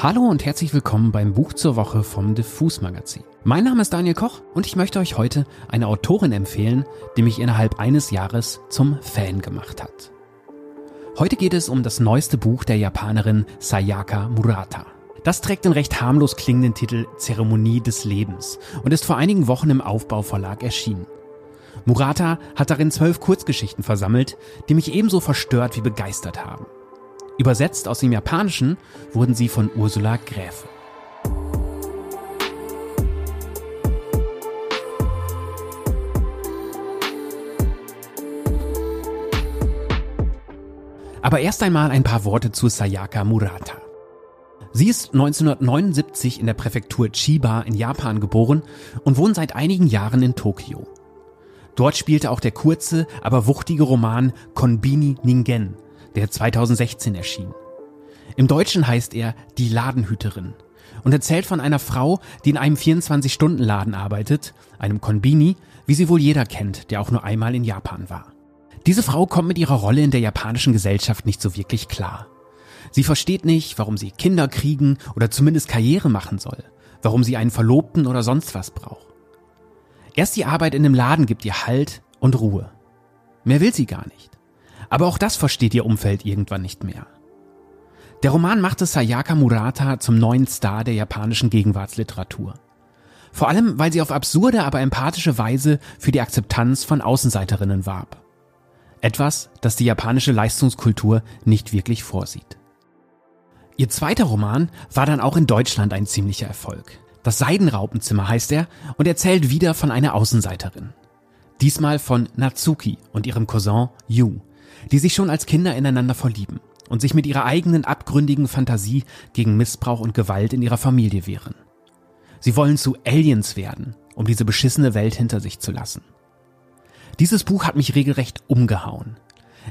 Hallo und herzlich willkommen beim Buch zur Woche vom Diffus Magazin. Mein Name ist Daniel Koch und ich möchte euch heute eine Autorin empfehlen, die mich innerhalb eines Jahres zum Fan gemacht hat. Heute geht es um das neueste Buch der Japanerin Sayaka Murata. Das trägt den recht harmlos klingenden Titel Zeremonie des Lebens und ist vor einigen Wochen im Aufbauverlag erschienen. Murata hat darin zwölf Kurzgeschichten versammelt, die mich ebenso verstört wie begeistert haben. Übersetzt aus dem Japanischen wurden sie von Ursula Gräfe. Aber erst einmal ein paar Worte zu Sayaka Murata. Sie ist 1979 in der Präfektur Chiba in Japan geboren und wohnt seit einigen Jahren in Tokio. Dort spielte auch der kurze, aber wuchtige Roman Konbini Ningen, der 2016 erschien. Im Deutschen heißt er Die Ladenhüterin und erzählt von einer Frau, die in einem 24-Stunden-Laden arbeitet, einem Konbini, wie sie wohl jeder kennt, der auch nur einmal in Japan war. Diese Frau kommt mit ihrer Rolle in der japanischen Gesellschaft nicht so wirklich klar. Sie versteht nicht, warum sie Kinder kriegen oder zumindest Karriere machen soll, warum sie einen Verlobten oder sonst was braucht. Erst die Arbeit in dem Laden gibt ihr Halt und Ruhe. Mehr will sie gar nicht. Aber auch das versteht ihr Umfeld irgendwann nicht mehr. Der Roman machte Sayaka Murata zum neuen Star der japanischen Gegenwartsliteratur. Vor allem, weil sie auf absurde, aber empathische Weise für die Akzeptanz von Außenseiterinnen warb. Etwas, das die japanische Leistungskultur nicht wirklich vorsieht. Ihr zweiter Roman war dann auch in Deutschland ein ziemlicher Erfolg. Das Seidenraupenzimmer heißt er und erzählt wieder von einer Außenseiterin. Diesmal von Natsuki und ihrem Cousin Yu, die sich schon als Kinder ineinander verlieben und sich mit ihrer eigenen abgründigen Fantasie gegen Missbrauch und Gewalt in ihrer Familie wehren. Sie wollen zu Aliens werden, um diese beschissene Welt hinter sich zu lassen. Dieses Buch hat mich regelrecht umgehauen.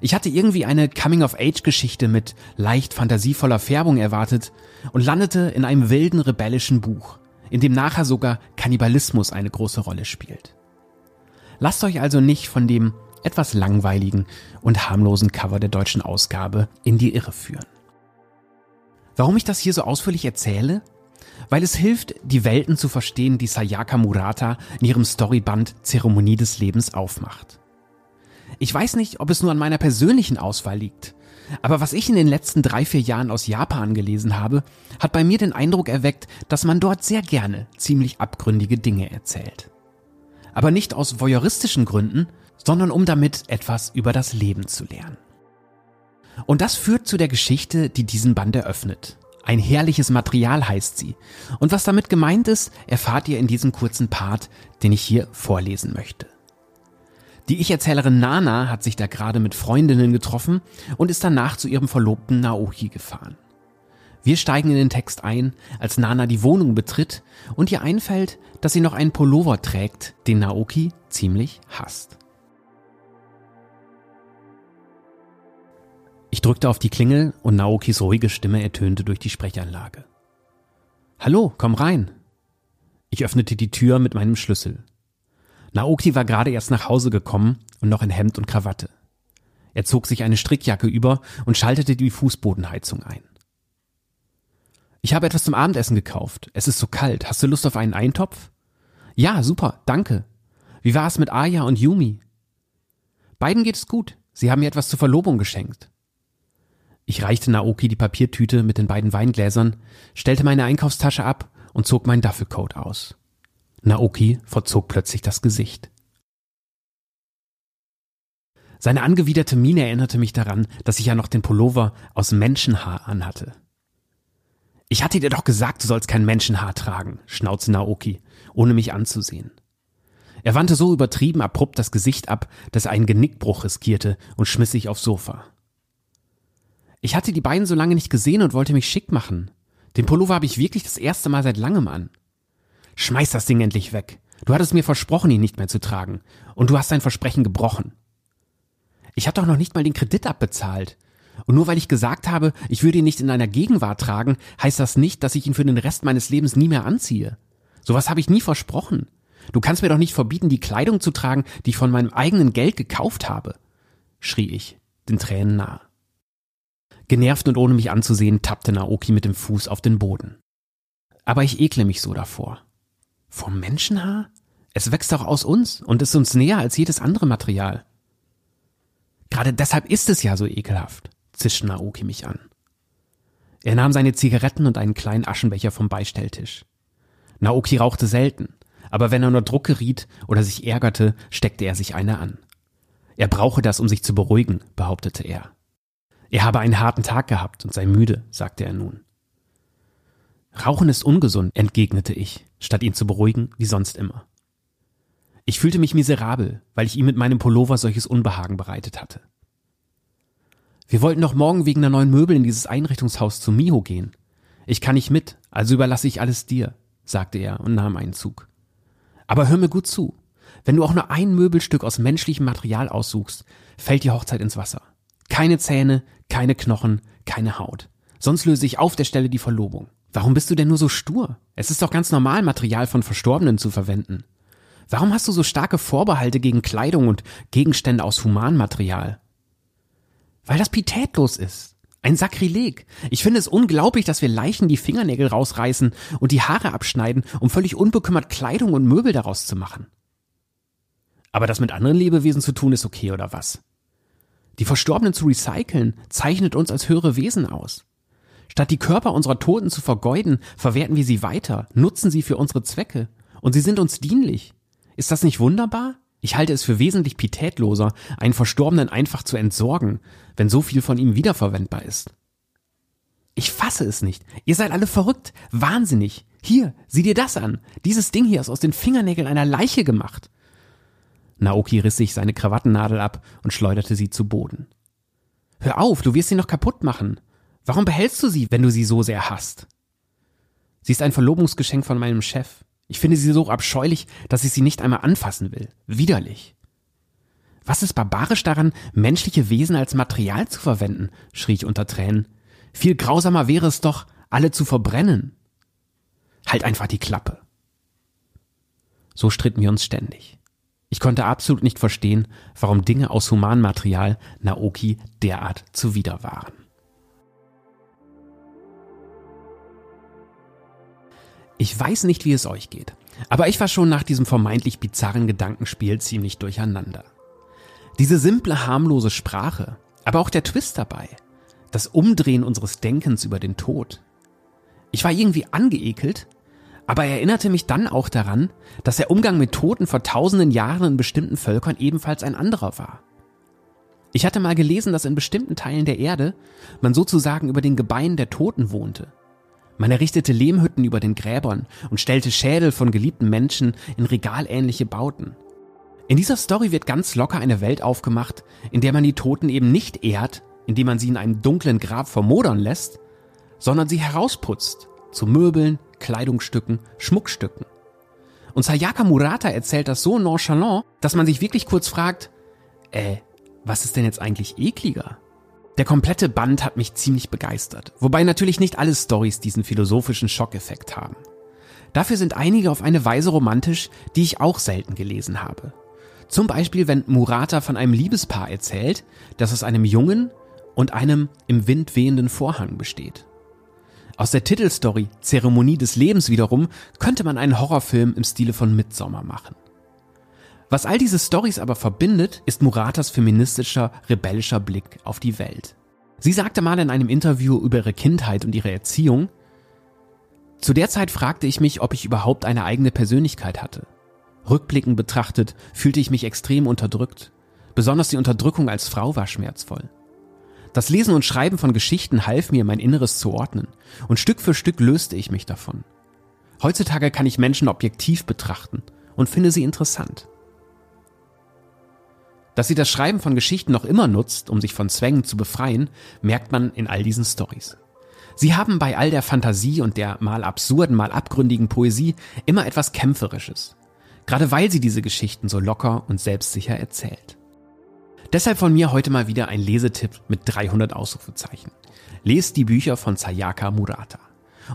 Ich hatte irgendwie eine Coming-of-Age-Geschichte mit leicht fantasievoller Färbung erwartet und landete in einem wilden, rebellischen Buch, in dem nachher sogar Kannibalismus eine große Rolle spielt. Lasst euch also nicht von dem etwas langweiligen und harmlosen Cover der deutschen Ausgabe in die Irre führen. Warum ich das hier so ausführlich erzähle? Weil es hilft, die Welten zu verstehen, die Sayaka Murata in ihrem Storyband Zeremonie des Lebens aufmacht. Ich weiß nicht, ob es nur an meiner persönlichen Auswahl liegt, aber was ich in den letzten drei, vier Jahren aus Japan gelesen habe, hat bei mir den Eindruck erweckt, dass man dort sehr gerne ziemlich abgründige Dinge erzählt. Aber nicht aus voyeuristischen Gründen, sondern um damit etwas über das Leben zu lernen. Und das führt zu der Geschichte, die diesen Band eröffnet. Ein herrliches Material heißt sie. Und was damit gemeint ist, erfahrt ihr in diesem kurzen Part, den ich hier vorlesen möchte. Die Ich-Erzählerin Nana hat sich da gerade mit Freundinnen getroffen und ist danach zu ihrem Verlobten Naoki gefahren. Wir steigen in den Text ein, als Nana die Wohnung betritt und ihr einfällt, dass sie noch einen Pullover trägt, den Naoki ziemlich hasst. Ich drückte auf die Klingel und Naokis ruhige Stimme ertönte durch die Sprechanlage. Hallo, komm rein. Ich öffnete die Tür mit meinem Schlüssel. Naoki war gerade erst nach Hause gekommen und noch in Hemd und Krawatte. Er zog sich eine Strickjacke über und schaltete die Fußbodenheizung ein. Ich habe etwas zum Abendessen gekauft. Es ist so kalt. Hast du Lust auf einen Eintopf? Ja, super, danke. Wie war es mit Aya und Yumi? Beiden geht es gut. Sie haben mir etwas zur Verlobung geschenkt. Ich reichte Naoki die Papiertüte mit den beiden Weingläsern, stellte meine Einkaufstasche ab und zog meinen Duffelcoat aus. Naoki verzog plötzlich das Gesicht. Seine angewiderte Miene erinnerte mich daran, dass ich ja noch den Pullover aus Menschenhaar anhatte. Ich hatte dir doch gesagt, du sollst kein Menschenhaar tragen, schnauzte Naoki, ohne mich anzusehen. Er wandte so übertrieben abrupt das Gesicht ab, dass er einen Genickbruch riskierte und schmiss sich aufs Sofa. Ich hatte die beiden so lange nicht gesehen und wollte mich schick machen. Den Pullover habe ich wirklich das erste Mal seit langem an. Schmeiß das Ding endlich weg. Du hattest mir versprochen, ihn nicht mehr zu tragen. Und du hast dein Versprechen gebrochen. Ich habe doch noch nicht mal den Kredit abbezahlt. Und nur weil ich gesagt habe, ich würde ihn nicht in einer Gegenwart tragen, heißt das nicht, dass ich ihn für den Rest meines Lebens nie mehr anziehe. Sowas habe ich nie versprochen. Du kannst mir doch nicht verbieten, die Kleidung zu tragen, die ich von meinem eigenen Geld gekauft habe, schrie ich, den Tränen nahe. Genervt und ohne mich anzusehen, tappte Naoki mit dem Fuß auf den Boden. Aber ich ekle mich so davor. Vom Menschenhaar? Es wächst auch aus uns und ist uns näher als jedes andere Material. Gerade deshalb ist es ja so ekelhaft, zischte Naoki mich an. Er nahm seine Zigaretten und einen kleinen Aschenbecher vom Beistelltisch. Naoki rauchte selten, aber wenn er nur Druck geriet oder sich ärgerte, steckte er sich eine an. Er brauche das, um sich zu beruhigen, behauptete er. Er habe einen harten Tag gehabt und sei müde, sagte er nun. Rauchen ist ungesund, entgegnete ich, statt ihn zu beruhigen, wie sonst immer. Ich fühlte mich miserabel, weil ich ihm mit meinem Pullover solches Unbehagen bereitet hatte. Wir wollten doch morgen wegen der neuen Möbel in dieses Einrichtungshaus zu Miho gehen. Ich kann nicht mit, also überlasse ich alles dir, sagte er und nahm einen Zug. Aber hör mir gut zu. Wenn du auch nur ein Möbelstück aus menschlichem Material aussuchst, fällt die Hochzeit ins Wasser. Keine Zähne, keine Knochen, keine Haut. Sonst löse ich auf der Stelle die Verlobung. Warum bist du denn nur so stur? Es ist doch ganz normal, Material von Verstorbenen zu verwenden. Warum hast du so starke Vorbehalte gegen Kleidung und Gegenstände aus Humanmaterial? Weil das pietätlos ist. Ein Sakrileg. Ich finde es unglaublich, dass wir Leichen die Fingernägel rausreißen und die Haare abschneiden, um völlig unbekümmert Kleidung und Möbel daraus zu machen. Aber das mit anderen Lebewesen zu tun ist okay oder was? Die Verstorbenen zu recyceln zeichnet uns als höhere Wesen aus. Statt die Körper unserer Toten zu vergeuden, verwerten wir sie weiter, nutzen sie für unsere Zwecke. Und sie sind uns dienlich. Ist das nicht wunderbar? Ich halte es für wesentlich pietätloser, einen Verstorbenen einfach zu entsorgen, wenn so viel von ihm wiederverwendbar ist. Ich fasse es nicht. Ihr seid alle verrückt, wahnsinnig. Hier, sieh dir das an. Dieses Ding hier ist aus den Fingernägeln einer Leiche gemacht. Naoki riss sich seine Krawattennadel ab und schleuderte sie zu Boden. Hör auf, du wirst sie noch kaputt machen. Warum behältst du sie, wenn du sie so sehr hasst? Sie ist ein Verlobungsgeschenk von meinem Chef. Ich finde sie so abscheulich, dass ich sie nicht einmal anfassen will. Widerlich. Was ist barbarisch daran, menschliche Wesen als Material zu verwenden? schrie ich unter Tränen. Viel grausamer wäre es doch, alle zu verbrennen. Halt einfach die Klappe. So stritten wir uns ständig. Ich konnte absolut nicht verstehen, warum Dinge aus Humanmaterial Naoki derart zuwider waren. Ich weiß nicht, wie es euch geht, aber ich war schon nach diesem vermeintlich bizarren Gedankenspiel ziemlich durcheinander. Diese simple, harmlose Sprache, aber auch der Twist dabei, das Umdrehen unseres Denkens über den Tod. Ich war irgendwie angeekelt, aber erinnerte mich dann auch daran, dass der Umgang mit Toten vor tausenden Jahren in bestimmten Völkern ebenfalls ein anderer war. Ich hatte mal gelesen, dass in bestimmten Teilen der Erde man sozusagen über den Gebeinen der Toten wohnte man errichtete Lehmhütten über den Gräbern und stellte Schädel von geliebten Menschen in regalähnliche Bauten. In dieser Story wird ganz locker eine Welt aufgemacht, in der man die Toten eben nicht ehrt, indem man sie in einem dunklen Grab vermodern lässt, sondern sie herausputzt zu Möbeln, Kleidungsstücken, Schmuckstücken. Und Sayaka Murata erzählt das so nonchalant, dass man sich wirklich kurz fragt, äh, was ist denn jetzt eigentlich ekliger? Der komplette Band hat mich ziemlich begeistert, wobei natürlich nicht alle Stories diesen philosophischen Schockeffekt haben. Dafür sind einige auf eine Weise romantisch, die ich auch selten gelesen habe. Zum Beispiel, wenn Murata von einem Liebespaar erzählt, das aus einem Jungen und einem im Wind wehenden Vorhang besteht. Aus der Titelstory Zeremonie des Lebens wiederum könnte man einen Horrorfilm im Stile von Midsommar machen. Was all diese Stories aber verbindet, ist Muratas feministischer, rebellischer Blick auf die Welt. Sie sagte mal in einem Interview über ihre Kindheit und ihre Erziehung, zu der Zeit fragte ich mich, ob ich überhaupt eine eigene Persönlichkeit hatte. Rückblickend betrachtet fühlte ich mich extrem unterdrückt. Besonders die Unterdrückung als Frau war schmerzvoll. Das Lesen und Schreiben von Geschichten half mir, mein Inneres zu ordnen, und Stück für Stück löste ich mich davon. Heutzutage kann ich Menschen objektiv betrachten und finde sie interessant. Dass sie das Schreiben von Geschichten noch immer nutzt, um sich von Zwängen zu befreien, merkt man in all diesen Stories. Sie haben bei all der Fantasie und der mal absurden, mal abgründigen Poesie immer etwas Kämpferisches. Gerade weil sie diese Geschichten so locker und selbstsicher erzählt. Deshalb von mir heute mal wieder ein Lesetipp mit 300 Ausrufezeichen. Lest die Bücher von Sayaka Murata.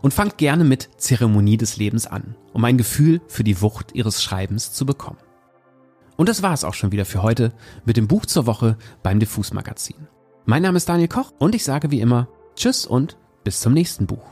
Und fangt gerne mit Zeremonie des Lebens an, um ein Gefühl für die Wucht ihres Schreibens zu bekommen. Und das war es auch schon wieder für heute mit dem Buch zur Woche beim Diffus Magazin. Mein Name ist Daniel Koch und ich sage wie immer Tschüss und bis zum nächsten Buch.